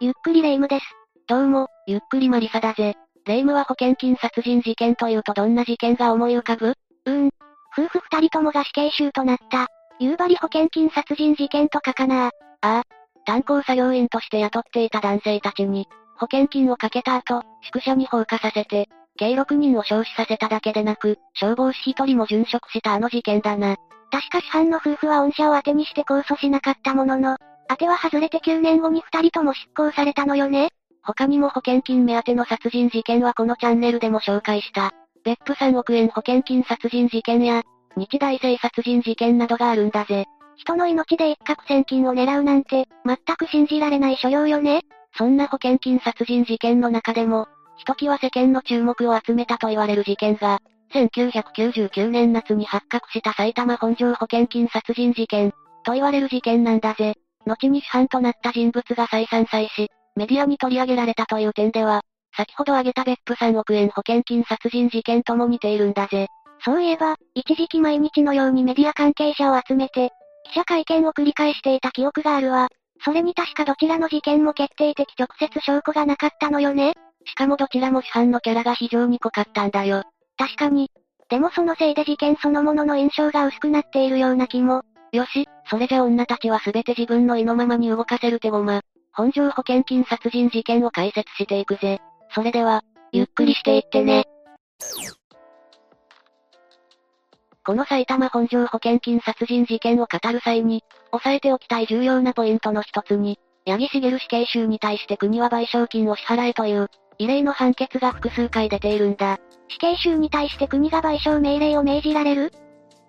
ゆっくりレ夢ムです。どうも、ゆっくりマリサだぜ。レ夢ムは保険金殺人事件というとどんな事件が思い浮かぶ？うーん。夫婦二人ともが死刑囚となった。夕張保険金殺人事件とかかなああ。炭鉱作業員として雇っていた男性たちに、保険金をかけた後、宿舎に放火させて、計6人を焼死させただけでなく、消防士1人も殉職したあの事件だな。確か市販の夫婦は御社を当てにして控訴しなかったものの、当ては外れて9年後に2人とも執行されたのよね他にも保険金目当ての殺人事件はこのチャンネルでも紹介した。別府3億円保険金殺人事件や、日大生殺人事件などがあるんだぜ。人の命で一攫千金を狙うなんて、全く信じられない所要よね。そんな保険金殺人事件の中でも、ひときわ世間の注目を集めたと言われる事件が、1999年夏に発覚した埼玉本庄保険金殺人事件、と言われる事件なんだぜ。後に主犯となった人物が再三再し、メディアに取り上げられたという点では、先ほど挙げた別府3億円保険金殺人事件とも似ているんだぜ。そういえば、一時期毎日のようにメディア関係者を集めて、記者会見を繰り返していた記憶があるわ。それに確かどちらの事件も決定的直接証拠がなかったのよね。しかもどちらも主犯のキャラが非常に濃かったんだよ。確かに。でもそのせいで事件そのものの印象が薄くなっているような気も。よし、それじゃ女たちは全て自分の意のままに動かせる手駒。本庄保険金殺人事件を解説していくぜ。それでは、ゆっくりしていってね。この埼玉本庄保険金殺人事件を語る際に、押さえておきたい重要なポイントの一つに、八木茂死刑囚に対して国は賠償金を支払えという、異例の判決が複数回出ているんだ。死刑囚に対して国が賠償命令を命じられる？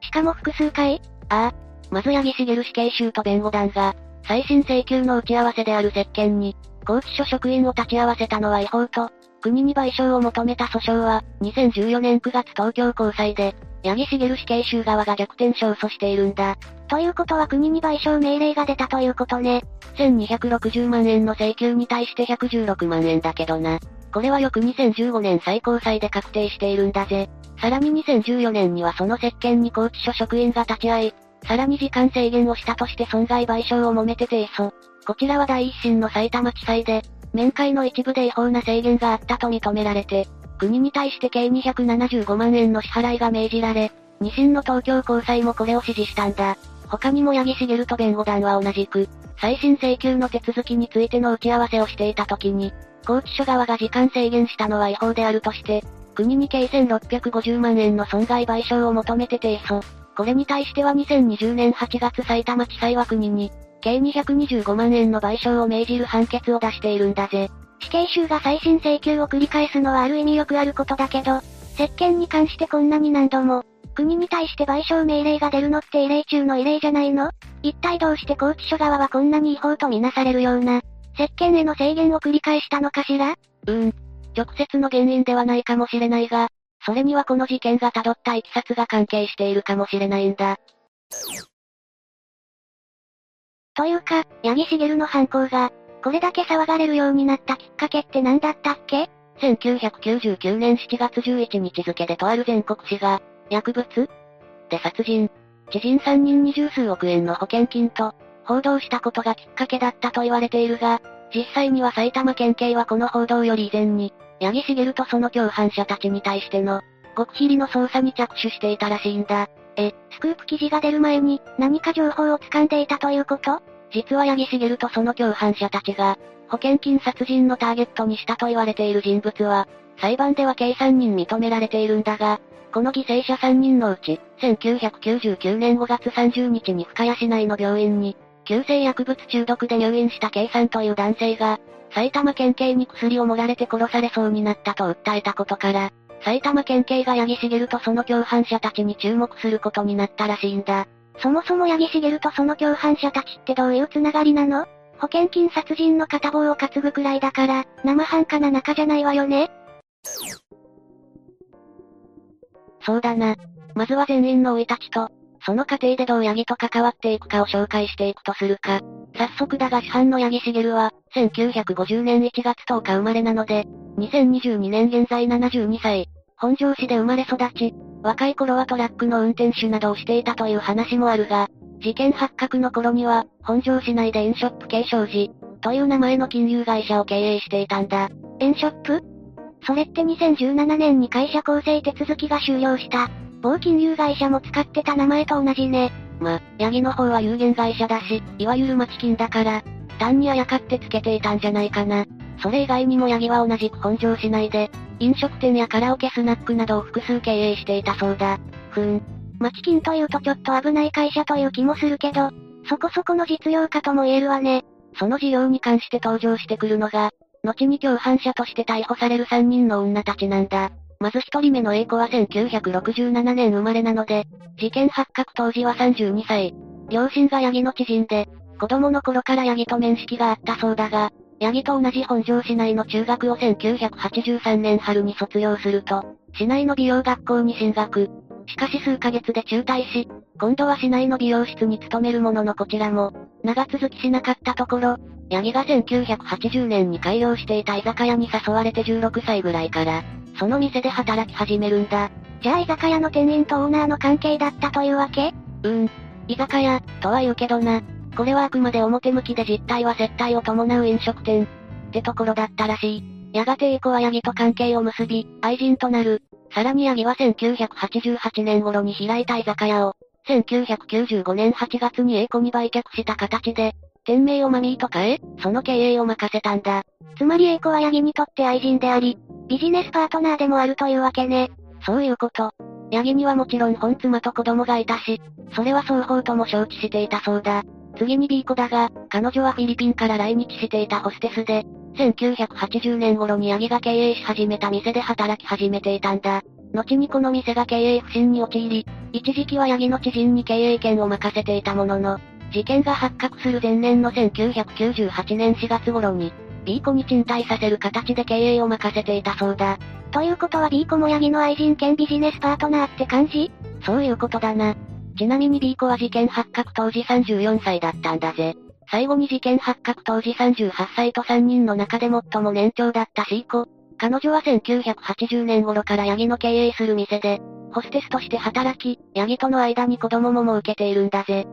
しかも複数回？ああ。まず八木茂死刑囚と弁護団が、再審請求の打ち合わせである接見に、拘置所職員を立ち会わせたのは違法と、国に賠償を求めた訴訟は、2014年9月東京高裁で、八木茂死刑囚側が逆転勝訴しているんだ。ということは国に賠償命令が出たということね。1260万円の請求に対して116万円だけどな。これはよく2015年最高裁で確定しているんだぜ。さらに2014年にはその接見に拘置所職員が立ち会い、さらに時間制限をしたとして損害賠償を揉めて提訴。こちらは第一審の埼玉地裁で、面会の一部で違法な制限があったと認められて、国に対して計275万円の支払いが命じられ、二審の東京高裁もこれを指示したんだ。他にも八木茂と弁護団は同じく、再審請求の手続きについての打ち合わせをしていた時に、拘置所側が時間制限したのは違法であるとして、国に計1650万円の損害賠償を求めて提訴。これに対しては2020年8月埼玉地裁は国に、計225万円の賠償を命じる判決を出しているんだぜ。死刑囚が再審請求を繰り返すのはある意味よくあることだけど、接見に関してこんなに何度も、国に対して賠償命令が出るのって異例中の異例じゃないの？一体どうして拘置所側はこんなに違法とみなされるような、接見への制限を繰り返したのかしら？うーん。直接の原因ではないかもしれないが、それにはこの事件が辿った経緯が関係しているかもしれないんだ。というか、八木茂の犯行が、これだけ騒がれるようになったきっかけって何だったっけ ?1999 年7月11日付でとある全国紙が、薬物？で殺人、知人3人に十数億円の保険金と、報道したことがきっかけだったと言われているが、実際には埼玉県警はこの報道より以前に、八木茂とその共犯者たちに対しての、極秘裏の捜査に着手していたらしいんだ。え、スクープ記事が出る前に、何か情報を掴んでいたということ？実は八木茂とその共犯者たちが、保険金殺人のターゲットにしたと言われている人物は、裁判では計3人認められているんだが、この犠牲者3人のうち、1999年5月30日に深谷市内の病院に、急性薬物中毒で入院した K さんという男性が、埼玉県警に薬を盛られて殺されそうになったと訴えたことから、埼玉県警が八木茂とその共犯者たちに注目することになったらしいんだ。そもそも八木茂とその共犯者たちってどういうつながりなの？保険金殺人の片棒を担ぐくらいだから、生半可な仲じゃないわよね？そうだな。まずは全員の老いたちと、その過程でどうヤギと関わっていくかを紹介していくとするか。早速だが主犯のヤギ茂は、1950年1月10日生まれなので、2022年現在72歳。本庄市で生まれ育ち、若い頃はトラックの運転手などをしていたという話もあるが、事件発覚の頃には、本庄市内で飲食系商事、という名前の金融会社を経営していたんだ。エンショップそれって2017年に会社構成手続きが終了した。某金融会社も使ってた名前と同じね。ま、ヤギの方は有限会社だし、いわゆる町金だから、単にあやかってつけていたんじゃないかな。それ以外にもヤギは同じく本庄市内で、飲食店やカラオケスナックなどを複数経営していたそうだ。ふん。町金というとちょっと危ない会社という気もするけど、そこそこの実業家とも言えるわね。その事業に関して登場してくるのが、後に共犯者として逮捕される3人の女たちなんだ。まず一人目の A 子は1967年生まれなので、事件発覚当時は32歳。両親がヤギの知人で、子供の頃からヤギと面識があったそうだが、ヤギと同じ本庄市内の中学を1983年春に卒業すると、市内の美容学校に進学。しかし数ヶ月で中退し、今度は市内の美容室に勤めるもののこちらも、長続きしなかったところ、ヤギが1980年に開業していた居酒屋に誘われて16歳ぐらいから、その店で働き始めるんだ。じゃあ居酒屋の店員とオーナーの関係だったというわけ？うん。居酒屋、とは言うけどな。これはあくまで表向きで実態は接待を伴う飲食店。ってところだったらしい。やがて A 子はヤギと関係を結び、愛人となる。さらにヤギは1988年頃に開いた居酒屋を、1995年8月に A 子に売却した形で、店名をマミーと変え、その経営を任せたんだ。つまり A 子はヤギにとって愛人であり、ビジネスパートナーでもあるというわけね。そういうこと。ヤギにはもちろん本妻と子供がいたし、それは双方とも承知していたそうだ。次に B 子だが、彼女はフィリピンから来日していたホステスで、1980年頃にヤギが経営し始めた店で働き始めていたんだ。後にこの店が経営不振に陥り、一時期はヤギの知人に経営権を任せていたものの、事件が発覚する前年の1998年4月頃に、B 子に賃貸させる形で経営を任せていたそうだ。ということは B 子もヤギの愛人兼ビジネスパートナーって感じ？そういうことだな。ちなみに B 子は事件発覚当時34歳だったんだぜ。最後に事件発覚当時38歳と3人の中で最も年長だった C 子。彼女は1980年頃からヤギの経営する店で、ホステスとして働き、ヤギとの間に子供も設けているんだぜ。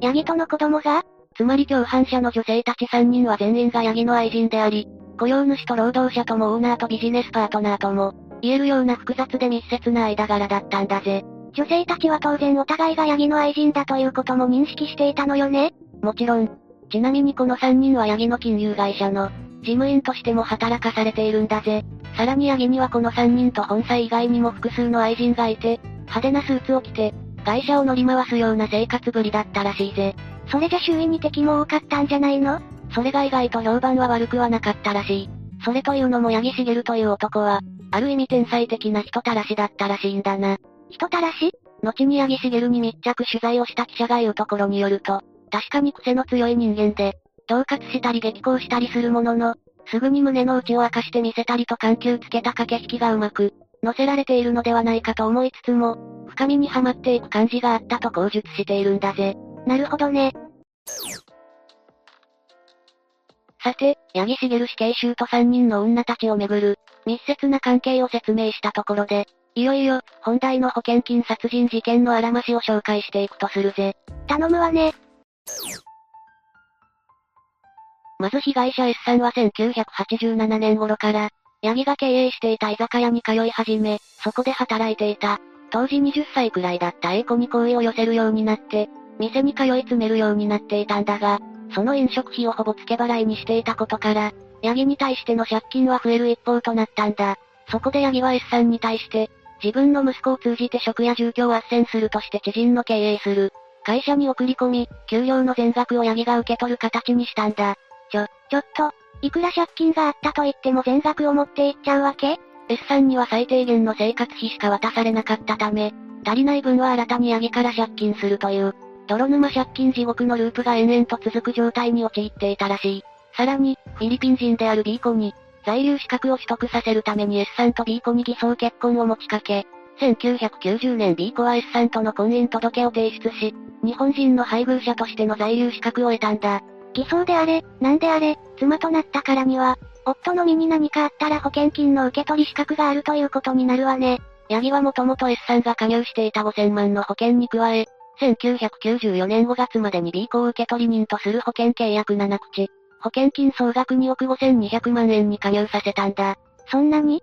ヤギとの子供が？つまり共犯者の女性たち3人は全員がヤギの愛人であり、雇用主と労働者ともオーナーとビジネスパートナーとも、言えるような複雑で密接な間柄だったんだぜ。女性たちは当然お互いがヤギの愛人だということも認識していたのよねもちろん。ちなみにこの3人はヤギの金融会社の、事務員としても働かされているんだぜ。さらにヤギにはこの3人と本妻以外にも複数の愛人がいて、派手なスーツを着て、会社を乗り回すような生活ぶりだったらしいぜ。それじゃ周囲に敵も多かったんじゃないの？それが意外と評判は悪くはなかったらしい。それというのも八木茂という男は、ある意味天才的な人たらしだったらしいんだな。人たらし？後に八木茂に密着取材をした記者が言うところによると、確かに癖の強い人間で、恫喝したり激高したりするものの、すぐに胸の内を明かして見せたりと緩急つけた駆け引きがうまく、乗せられているのではないかと思いつつも、深みにはまっていく感じがあったと口述しているんだぜ。なるほどね。さて、八木茂死刑囚と3人の女たちをめぐる、密接な関係を説明したところで、いよいよ、本題の保険金殺人事件のあらましを紹介していくとするぜ。頼むわね。まず被害者 S さんは1987年頃から、ヤギが経営していた居酒屋に通い始め、そこで働いていた。当時20歳くらいだった A 子に好意を寄せるようになって、店に通い詰めるようになっていたんだが、その飲食費をほぼ付け払いにしていたことから、ヤギに対しての借金は増える一方となったんだ。そこでヤギは S さんに対して、自分の息子を通じて職や住居を斡旋するとして知人の経営する。会社に送り込み、給料の全額をヤギが受け取る形にしたんだ。ちょ、ちょっと、いくら借金があったと言っても全額を持っていっちゃうわけ？?S さんには最低限の生活費しか渡されなかったため、足りない分は新たにヤギから借金するという、泥沼借金地獄のループが延々と続く状態に陥っていたらしい。さらに、フィリピン人である B 子に、在留資格を取得させるために S さんと B 子に偽装結婚を持ちかけ、1990年 B 子は S さんとの婚姻届を提出し、日本人の配偶者としての在留資格を得たんだ。偽装であれ、なんであれ、妻となったからには、夫の身に何かあったら保険金の受け取り資格があるということになるわね。ヤギはもともと S さんが加入していた5000万の保険に加え、1994年5月までに B 子を受取人とする保険契約7口。保険金総額2億5200万円に加入させたんだ。そんなに？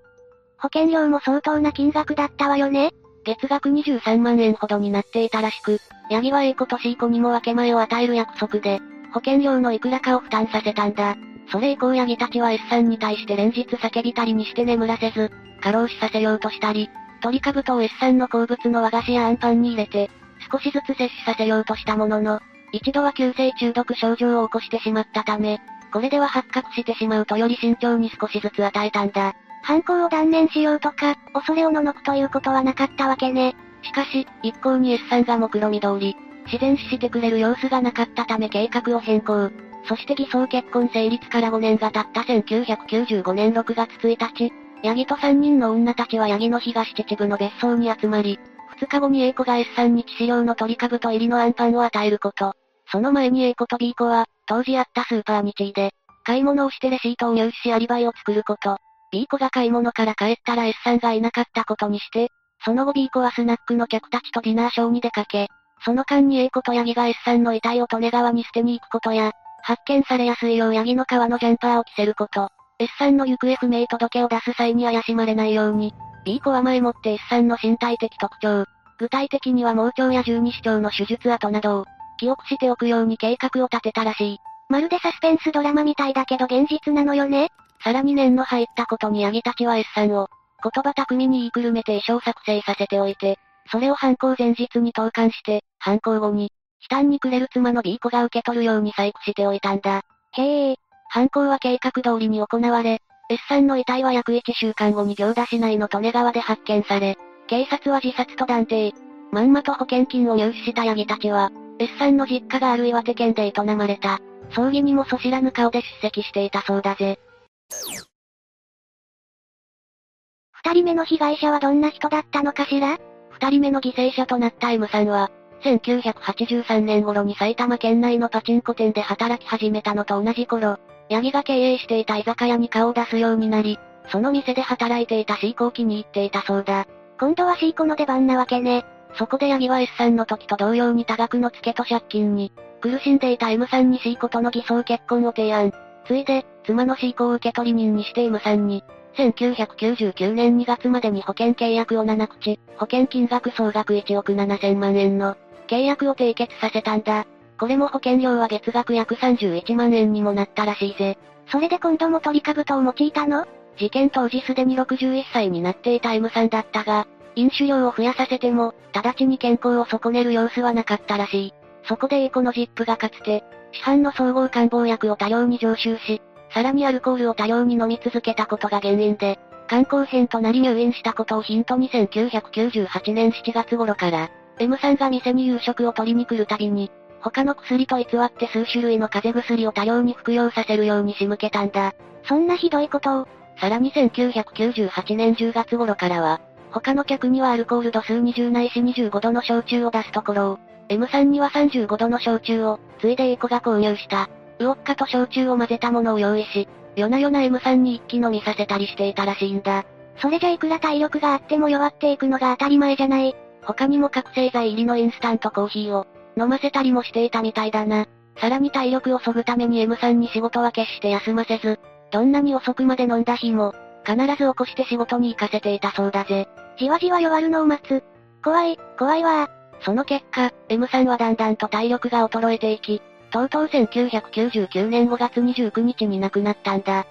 保険料も相当な金額だったわよね月額23万円ほどになっていたらしく、ヤギは A 子と C 子にも分け前を与える約束で、保険料のいくらかを負担させたんだ。それ以降ヤギたちは S さんに対して連日叫びたりにして眠らせず、過労死させようとしたり、トリカブトを S さんの好物の和菓子やアンパンに入れて、少しずつ摂取させようとしたものの、一度は急性中毒症状を起こしてしまったため、これでは発覚してしまうとより慎重に少しずつ与えたんだ。犯行を断念しようとか、恐れをののくということはなかったわけね。しかし、一向に S さんが目論見通り、自然死してくれる様子がなかったため計画を変更。そして偽装結婚成立から5年が経った1995年6月1日、ヤギと3人の女たちはヤギの東秩父の別荘に集まり、2日後に A 子が S さんに致死量の鳥かぶと入りのアンパンを与えること。その前に A 子と B 子は、当時あったスーパーに地位で、買い物をしてレシートを入手しアリバイを作ること。B 子が買い物から帰ったら S さんがいなかったことにして、その後 B 子はスナックの客たちとディナーショーに出かけ、その間に A 子とヤギが S さんの遺体を利根川に捨てに行くことや、発見されやすいようヤギの皮のジャンパーを着せること。S さんの行方不明届を出す際に怪しまれないように、B 子は前もって S さんの身体的特徴、具体的には盲腸や十二指腸の手術跡などを、記憶しておくように計画を立てたらしい。まるでサスペンスドラマみたいだけど現実なのよね。さらに念の入ったことにヤギたちは S さんを、言葉巧みに言いくるめて衣装作成させておいて、それを犯行前日に投函して、犯行後に、悲嘆にくれる妻の B 子が受け取るように細工しておいたんだ。へえ。犯行は計画通りに行われ、S さんの遺体は約1週間後に行田市内の利根川で発見され、警察は自殺と断定。まんまと保険金を入手したヤギたちは、S さんの実家がある岩手県で営まれた。葬儀にもそ知らぬ顔で出席していたそうだぜ。二人目の被害者はどんな人だったのかしら？二人目の犠牲者となった M さんは、1983年頃に埼玉県内のパチンコ店で働き始めたのと同じ頃、ヤギが経営していた居酒屋に顔を出すようになり、その店で働いていた C 子を気に入っていたそうだ。今度は C 子の出番なわけね。そこでヤギは S さんの時と同様に多額の付けと借金に、苦しんでいた M さんに C 子との偽装結婚を提案。ついで、妻の C 子を受取人にして M さんに、1999年2月までに保険契約を7口、保険金額総額1億7000万円の契約を締結させたんだ。これも保険料は月額約31万円にもなったらしいぜ。それで今度もトリカブトを用いたの？事件当時すでに61歳になっていた M さんだったが、飲酒量を増やさせても、直ちに健康を損ねる様子はなかったらしい。そこで A 子のジップがかつて、市販の総合感冒薬を多量に常習し、さらにアルコールを多量に飲み続けたことが原因で、肝硬変となり入院したことをヒントに1998年7月頃から、M さんが店に夕食を取りに来るたびに、他の薬と偽って数種類の風邪薬を多量に服用させるように仕向けたんだ。そんなひどいことを。さらに1998年10月頃からは、他の客にはアルコール度数20ないし25度の焼酎を出すところを、M さんには35度の焼酎を、ついで A 子が購入した。ウオッカと焼酎を混ぜたものを用意し、夜な夜な M さんに一気飲みさせたりしていたらしいんだ。それじゃいくら体力があっても弱っていくのが当たり前じゃない。他にも覚醒剤入りのインスタントコーヒーを、飲ませたりもしていたみたいだな。さらに体力を削ぐために M さんに仕事は決して休ませず、どんなに遅くまで飲んだ日も、必ず起こして仕事に行かせていたそうだぜ。じわじわ弱るのを待つ。怖い、怖いわその結果、M さんはだんだんと体力が衰えていき、とうとう1999年5月29日に亡くなったんだ。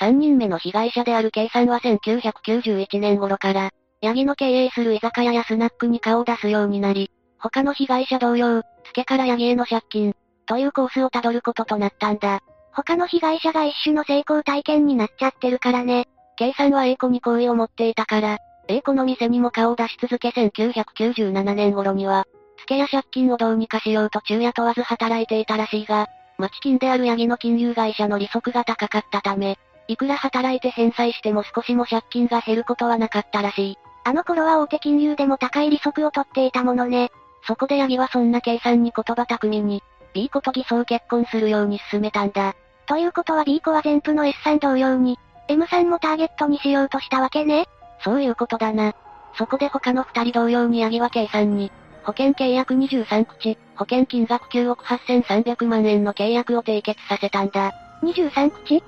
3人目の被害者である K さんは1991年頃から、ヤギの経営する居酒屋やスナックに顔を出すようになり、他の被害者同様、付けからヤギへの借金、というコースをたどることとなったんだ。他の被害者が一種の成功体験になっちゃってるからね。K さんは A 子に好意を持っていたから、A 子の店にも顔を出し続け1997年頃には、付けや借金をどうにかしようと昼夜問わず働いていたらしいが、町金であるヤギの金融会社の利息が高かったため、いくら働いて返済しても少しも借金が減ることはなかったらしい。あの頃は大手金融でも高い利息を取っていたものね。そこでヤギはそんな計算に言葉巧みに、B 子と偽装結婚するように進めたんだ。ということは B 子は全部の S さん同様に、M さんもターゲットにしようとしたわけねそういうことだな。そこで他の二人同様にヤギは K さんに、保険契約23口、保険金額9億8300万円の契約を締結させたんだ。23口？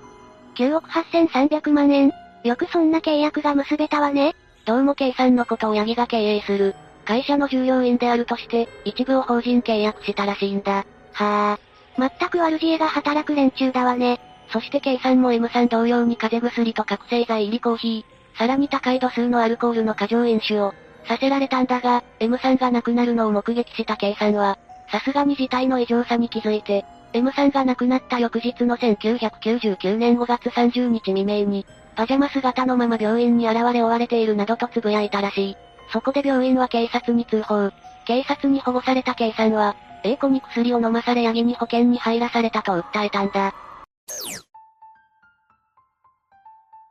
?9 億8300万円よくそんな契約が結べたわね。どうも計算のことをヤギが経営する。会社の従業員であるとして、一部を法人契約したらしいんだ。はあ。全く悪知恵が働く連中だわね。そして計算も M さん同様に風邪薬と覚醒剤入りコーヒー、さらに高い度数のアルコールの過剰飲酒を、させられたんだが、M さんが亡くなるのを目撃した計算は、さすがに事態の異常さに気づいて、M さんが亡くなった翌日の1999年5月30日未明に、パジャマ姿のまま病院に現れ追われているなどと呟いたらしい。そこで病院は警察に通報。警察に保護された計算は、A 子に薬を飲まされヤギに保険に入らされたと訴えたんだ。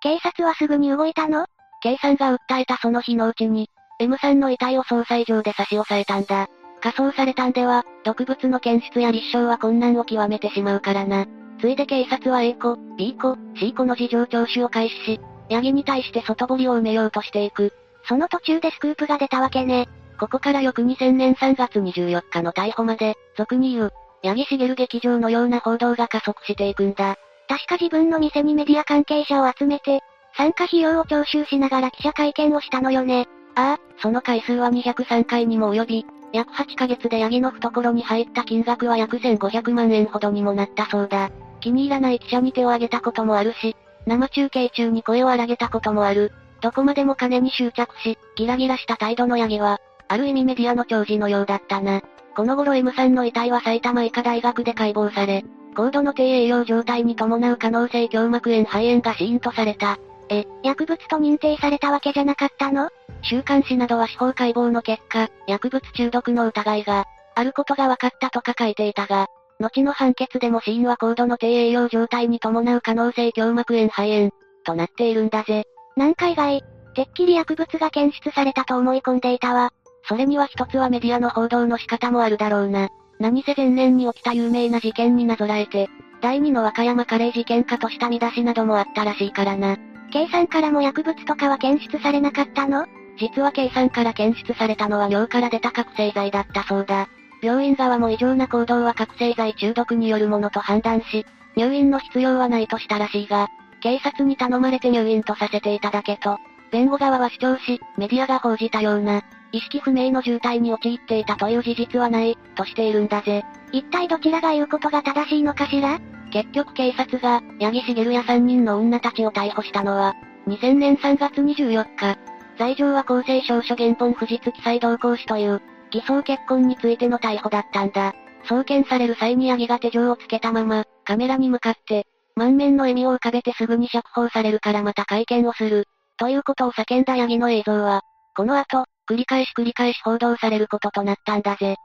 警察はすぐに動いたの？計算が訴えたその日のうちに、M さんの遺体を捜査以上で差し押さえたんだ。仮装されたんでは、毒物の検出や立証は困難を極めてしまうからな。ついで警察は A 子、B 子、C 子の事情聴取を開始し、ヤギに対して外堀を埋めようとしていく。その途中でスクープが出たわけね。ここから翌2000年3月24日の逮捕まで、俗に言う、八木茂劇場のような報道が加速していくんだ。確か自分の店にメディア関係者を集めて、参加費用を徴収しながら記者会見をしたのよね。ああ、その回数は203回にも及び、約8ヶ月でヤギの懐に入った金額は約1500万円ほどにもなったそうだ。気に入らない記者に手を挙げたこともあるし、生中継中に声を荒げたこともある。どこまでも金に執着し、ギラギラした態度のヤギは、ある意味メディアの長寿のようだったな。この頃 M さんの遺体は埼玉医科大学で解剖され、高度の低栄養状態に伴う可能性胸膜炎肺炎が死因とされた。え、薬物と認定されたわけじゃなかったの？週刊誌などは司法解剖の結果、薬物中毒の疑いが、あることが分かったとか書いていたが、後の判決でも死因は高度の低栄養状態に伴う可能性胸膜炎肺炎、となっているんだぜ。なんか意外、てっきり薬物が検出されたと思い込んでいたわ。それには一つはメディアの報道の仕方もあるだろうな。何せ前年に起きた有名な事件になぞらえて、第二の和歌山カレー事件かとした見出しなどもあったらしいからな。計算からも薬物とかは検出されなかったの？実は計算から検出されたのは尿から出た覚醒剤だったそうだ。病院側も異常な行動は覚醒剤中毒によるものと判断し、入院の必要はないとしたらしいが、警察に頼まれて入院とさせていただけと、弁護側は主張し、メディアが報じたような、意識不明の重体に陥っていたという事実はない、としているんだぜ。一体どちらが言うことが正しいのかしら？結局警察が、八木茂や3人の女たちを逮捕したのは、2000年3月24日。罪状は公正証書原本不実記載同行使という、偽装結婚についての逮捕だったんだ。送検される際に八木が手錠をつけたまま、カメラに向かって、満面の笑みを浮かべてすぐに釈放されるからまた会見をする。ということを叫んだヤギの映像は、この後、繰り返し繰り返し報道されることとなったんだぜ。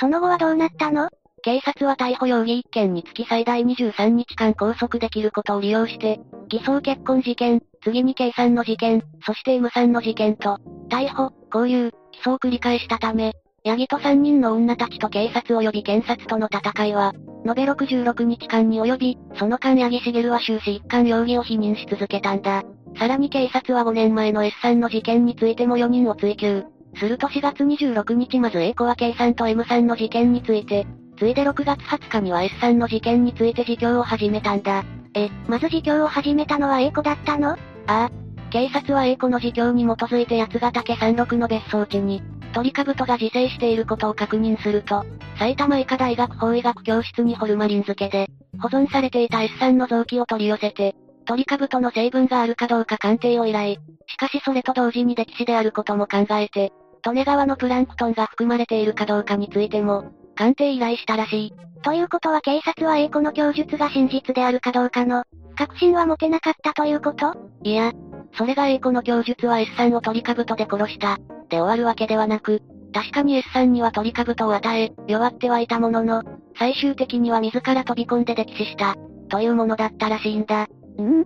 その後はどうなったの？警察は逮捕容疑1件につき最大23日間拘束できることを利用して、偽装結婚事件、次に計算の事件、そして M さんの事件と、逮捕、交友、起訴を繰り返したため、ヤギと3人の女たちと警察及び検察との戦いは、延べ66日間に及び、その間八木茂は終始一貫容疑を否認し続けたんだ。さらに警察は5年前の S さんの事件についても4人を追及。すると4月26日まず A 子は K さんと M さんの事件について、ついで6月20日には S さんの事件について自供を始めたんだ。え、まず自供を始めたのは A 子だったの？ああ。警察は A 子の自供に基づいて八ヶ岳山麓の別荘地に、トリカブトが自生していることを確認すると、埼玉医科大学法医学教室にホルマリン漬けで、保存されていた S さんの臓器を取り寄せて、トリカブトの成分があるかどうか鑑定を依頼。しかしそれと同時に溺死であることも考えて、利根川のプランクトンが含まれているかどうかについても、鑑定依頼したらしい。ということは警察は A 子の供述が真実であるかどうかの、確信は持てなかったということ？いや、それが A 子の供述は S さんをトリカブトで殺した、で終わるわけではなく、確かに S さんにはトリカブトを与え、弱ってはいたものの、最終的には自ら飛び込んで溺死した、というものだったらしいんだ。ん？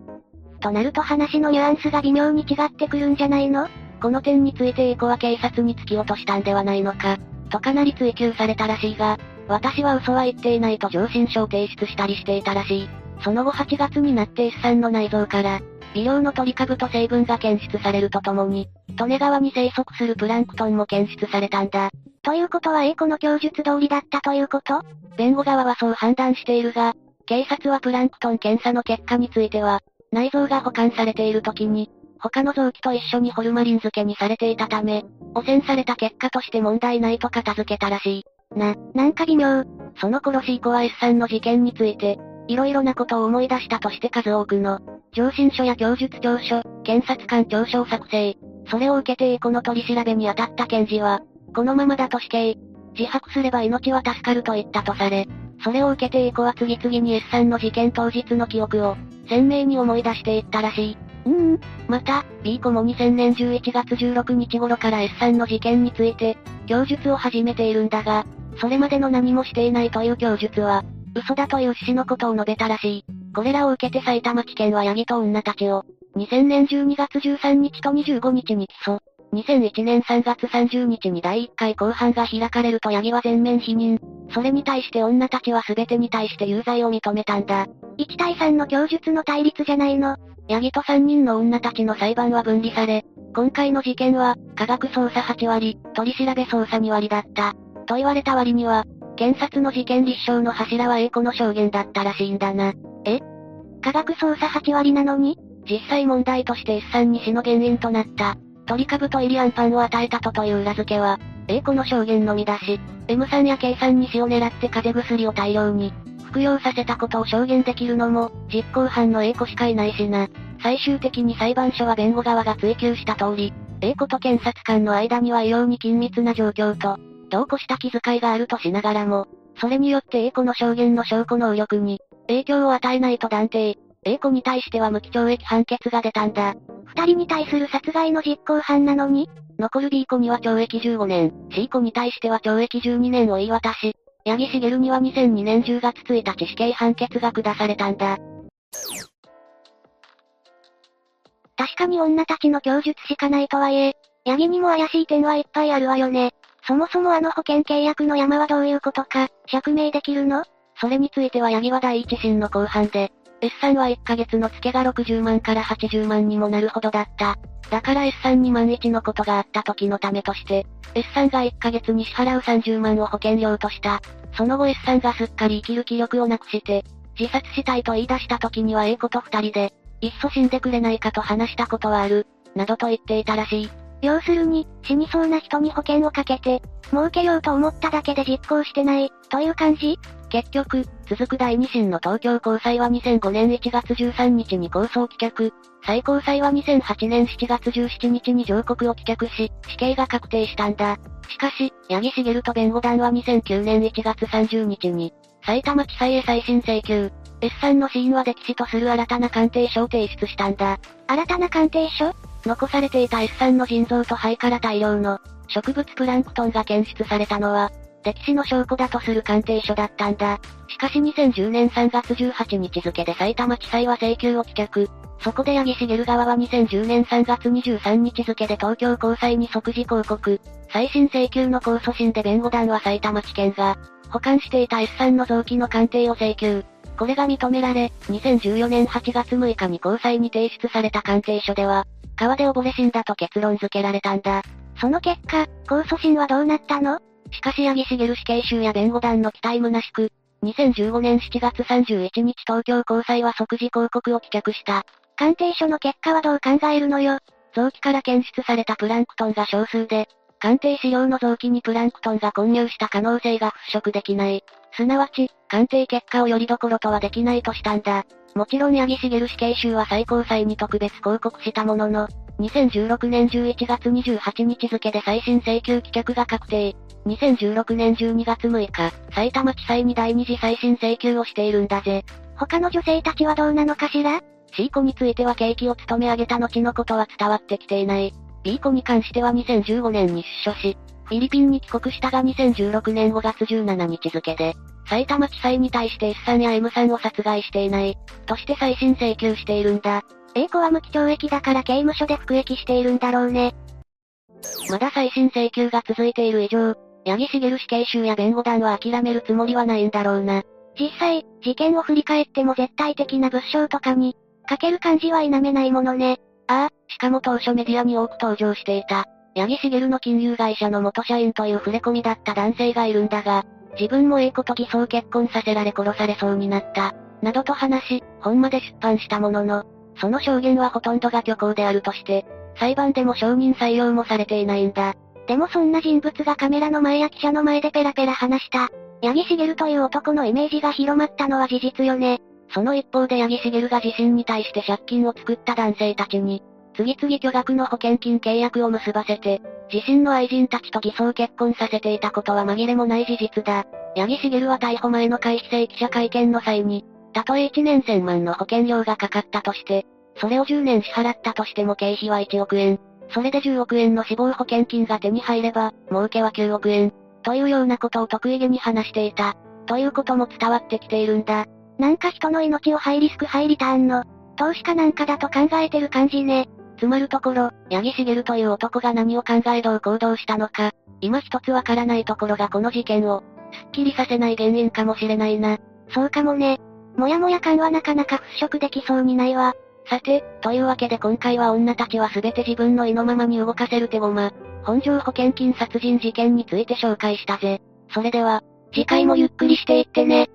となると話のニュアンスが微妙に違ってくるんじゃないの？この点について A 子は警察に突き落としたんではないのか、とかなり追及されたらしいが、私は嘘は言っていないと上申書を提出したりしていたらしい。その後8月になって S さんの内臓から、微量の鳥株と成分が検出されるとともに、利根川に生息するプランクトンも検出されたんだ。ということは A 子の供述通りだったということ？弁護側はそう判断しているが、警察はプランクトン検査の結果については、内臓が保管されている時に、他の臓器と一緒にホルマリン漬けにされていたため、汚染された結果として問題ないと片付けたらしい。な、なんか微妙。その頃 C 子は S さんの事件について、いろいろなことを思い出したとして数多くの、上申書や供述調書、検察官調書を作成。それを受けて A 子の取り調べに当たった検事は、このままだと死刑。自白すれば命は助かると言ったとされ、それを受けて A 子は次々に S さんの事件当日の記憶を、鮮明に思い出していったらしい。うーん。また、B 子も2000年11月16日頃から S さんの事件について、供述を始めているんだが、それまでの何もしていないという供述は、嘘だという趣旨のことを述べたらしい。これらを受けて埼玉地検はヤギと女たちを、2000年12月13日と25日に起訴。2001年3月30日に第1回公判が開かれるとヤギは全面否認。それに対して女たちは全てに対して有罪を認めたんだ。1対3の供述の対立じゃないの。ヤギと3人の女たちの裁判は分離され、今回の事件は、科学捜査8割、取り調べ捜査2割だった。と言われた割には、検察の事件立証の柱は A 子の証言だったらしいんだな。え？科学捜査8割なのに？実際問題として S さんに死の原因となった、鳥株とイリアンパンを与えたとという裏付けは、A 子の証言のみだし、M さんや K さんに死を狙って風邪薬を大量に、服用させたことを証言できるのも、実行犯の A 子しかいないしな。最終的に裁判所は弁護側が追及した通り、A 子と検察官の間には異様に緊密な状況と、同こした気遣いがあるとしながらも、それによって A 子の証言の証拠能力に、影響を与えないと断定。A 子に対しては無期懲役判決が出たんだ。二人に対する殺害の実行犯なのに残る B 子には懲役15年、C 子に対しては懲役12年を言い渡し、八木茂には2002年10月1日死刑判決が下されたんだ。確かに女たちの供述しかないとはいえ、八木にも怪しい点はいっぱいあるわよね。そもそもあの保険契約の山はどういうことか、釈明できるのそれについては八木は第一審の後半で、S さんは1ヶ月の付けが60万から80万にもなるほどだった。だから S さんに万一のことがあった時のためとして、S さんが1ヶ月に支払う30万を保険料とした。その後 S さんがすっかり生きる気力をなくして、自殺したいと言い出した時には A 子と二人で、いっそ死んでくれないかと話したことはある、などと言っていたらしい。要するに、死にそうな人に保険をかけて、儲けようと思っただけで実行してない、という感じ？結局、続く第二審の東京高裁は2005年1月13日に控訴を棄却、最高裁は2008年7月17日に上告を棄却し、死刑が確定したんだ。しかし、八木茂と弁護団は2009年1月30日に、埼玉地裁へ再審請求、S さんの死因は溺死とする新たな鑑定書を提出したんだ。新たな鑑定書？残されていた S さんの腎臓と肺から大量の植物プランクトンが検出されたのは、溺死の証拠だとする鑑定書だったんだ。しかし2010年3月18日付で埼玉地裁は請求を棄却。そこで八木茂側は2010年3月23日付で東京高裁に即時抗告。再審請求の控訴審で弁護団は埼玉地検が、保管していた S さんの臓器の鑑定を請求。これが認められ、2014年8月6日に高裁に提出された鑑定書では、川で溺れ死んだと結論付けられたんだ。その結果、控訴審はどうなったの？しかし八木茂死刑囚や弁護団の期待虚しく、2015年7月31日東京高裁は即時抗告を棄却した。鑑定書の結果はどう考えるのよ。臓器から検出されたプランクトンが少数で、鑑定資料の臓器にプランクトンが混入した可能性が払拭できない。すなわち、鑑定結果をよりどころとはできないとしたんだ。もちろん八木茂死刑囚は最高裁に特別抗告したものの、2016年11月28日付で再審請求棄却が確定。2016年12月6日、埼玉地裁に第二次再審請求をしているんだぜ。他の女性たちはどうなのかしら ?C 子については刑期を務め上げた後のことは伝わってきていない。B 子に関しては2015年に出所し、フィリピンに帰国したが2016年5月17日付で、埼玉地裁に対して S さんや M さんを殺害していない、として再審請求しているんだ。A 子は無期懲役だから刑務所で服役しているんだろうね。まだ再審請求が続いている以上、八木茂死刑囚や弁護団は諦めるつもりはないんだろうな。実際、事件を振り返っても絶対的な物証とかに、かける感じは否めないものね。ああ、しかも当初メディアに多く登場していた。八木茂の金融会社の元社員という触れ込みだった男性がいるんだが、自分も A 子と偽装結婚させられ殺されそうになった。などと話し、本まで出版したものの、その証言はほとんどが虚構であるとして、裁判でも証人採用もされていないんだ。でもそんな人物がカメラの前や記者の前でペラペラ話した。八木茂という男のイメージが広まったのは事実よね。その一方で八木茂が自身に対して借金を作った男性たちに、次々巨額の保険金契約を結ばせて、自身の愛人たちと偽装結婚させていたことは紛れもない事実だ。八木茂は逮捕前の回避性記者会見の際に、たとえ1年1000万の保険料がかかったとして、それを10年支払ったとしても経費は1億円。それで10億円の死亡保険金が手に入れば、儲けは9億円。というようなことを得意げに話していた。ということも伝わってきているんだ。なんか人の命をハイリスクハイリターンの、投資かなんかだと考えてる感じね。つまるところ、八木茂という男が何を考えどう行動したのか、今一つわからないところがこの事件を、すっきりさせない原因かもしれないな。そうかもね。もやもや感はなかなか払拭できそうにないわ。さて、というわけで今回は女たちは全て自分の意のままに動かせる手駒、本庄保険金殺人事件について紹介したぜ。それでは、次回もゆっくりしていってね。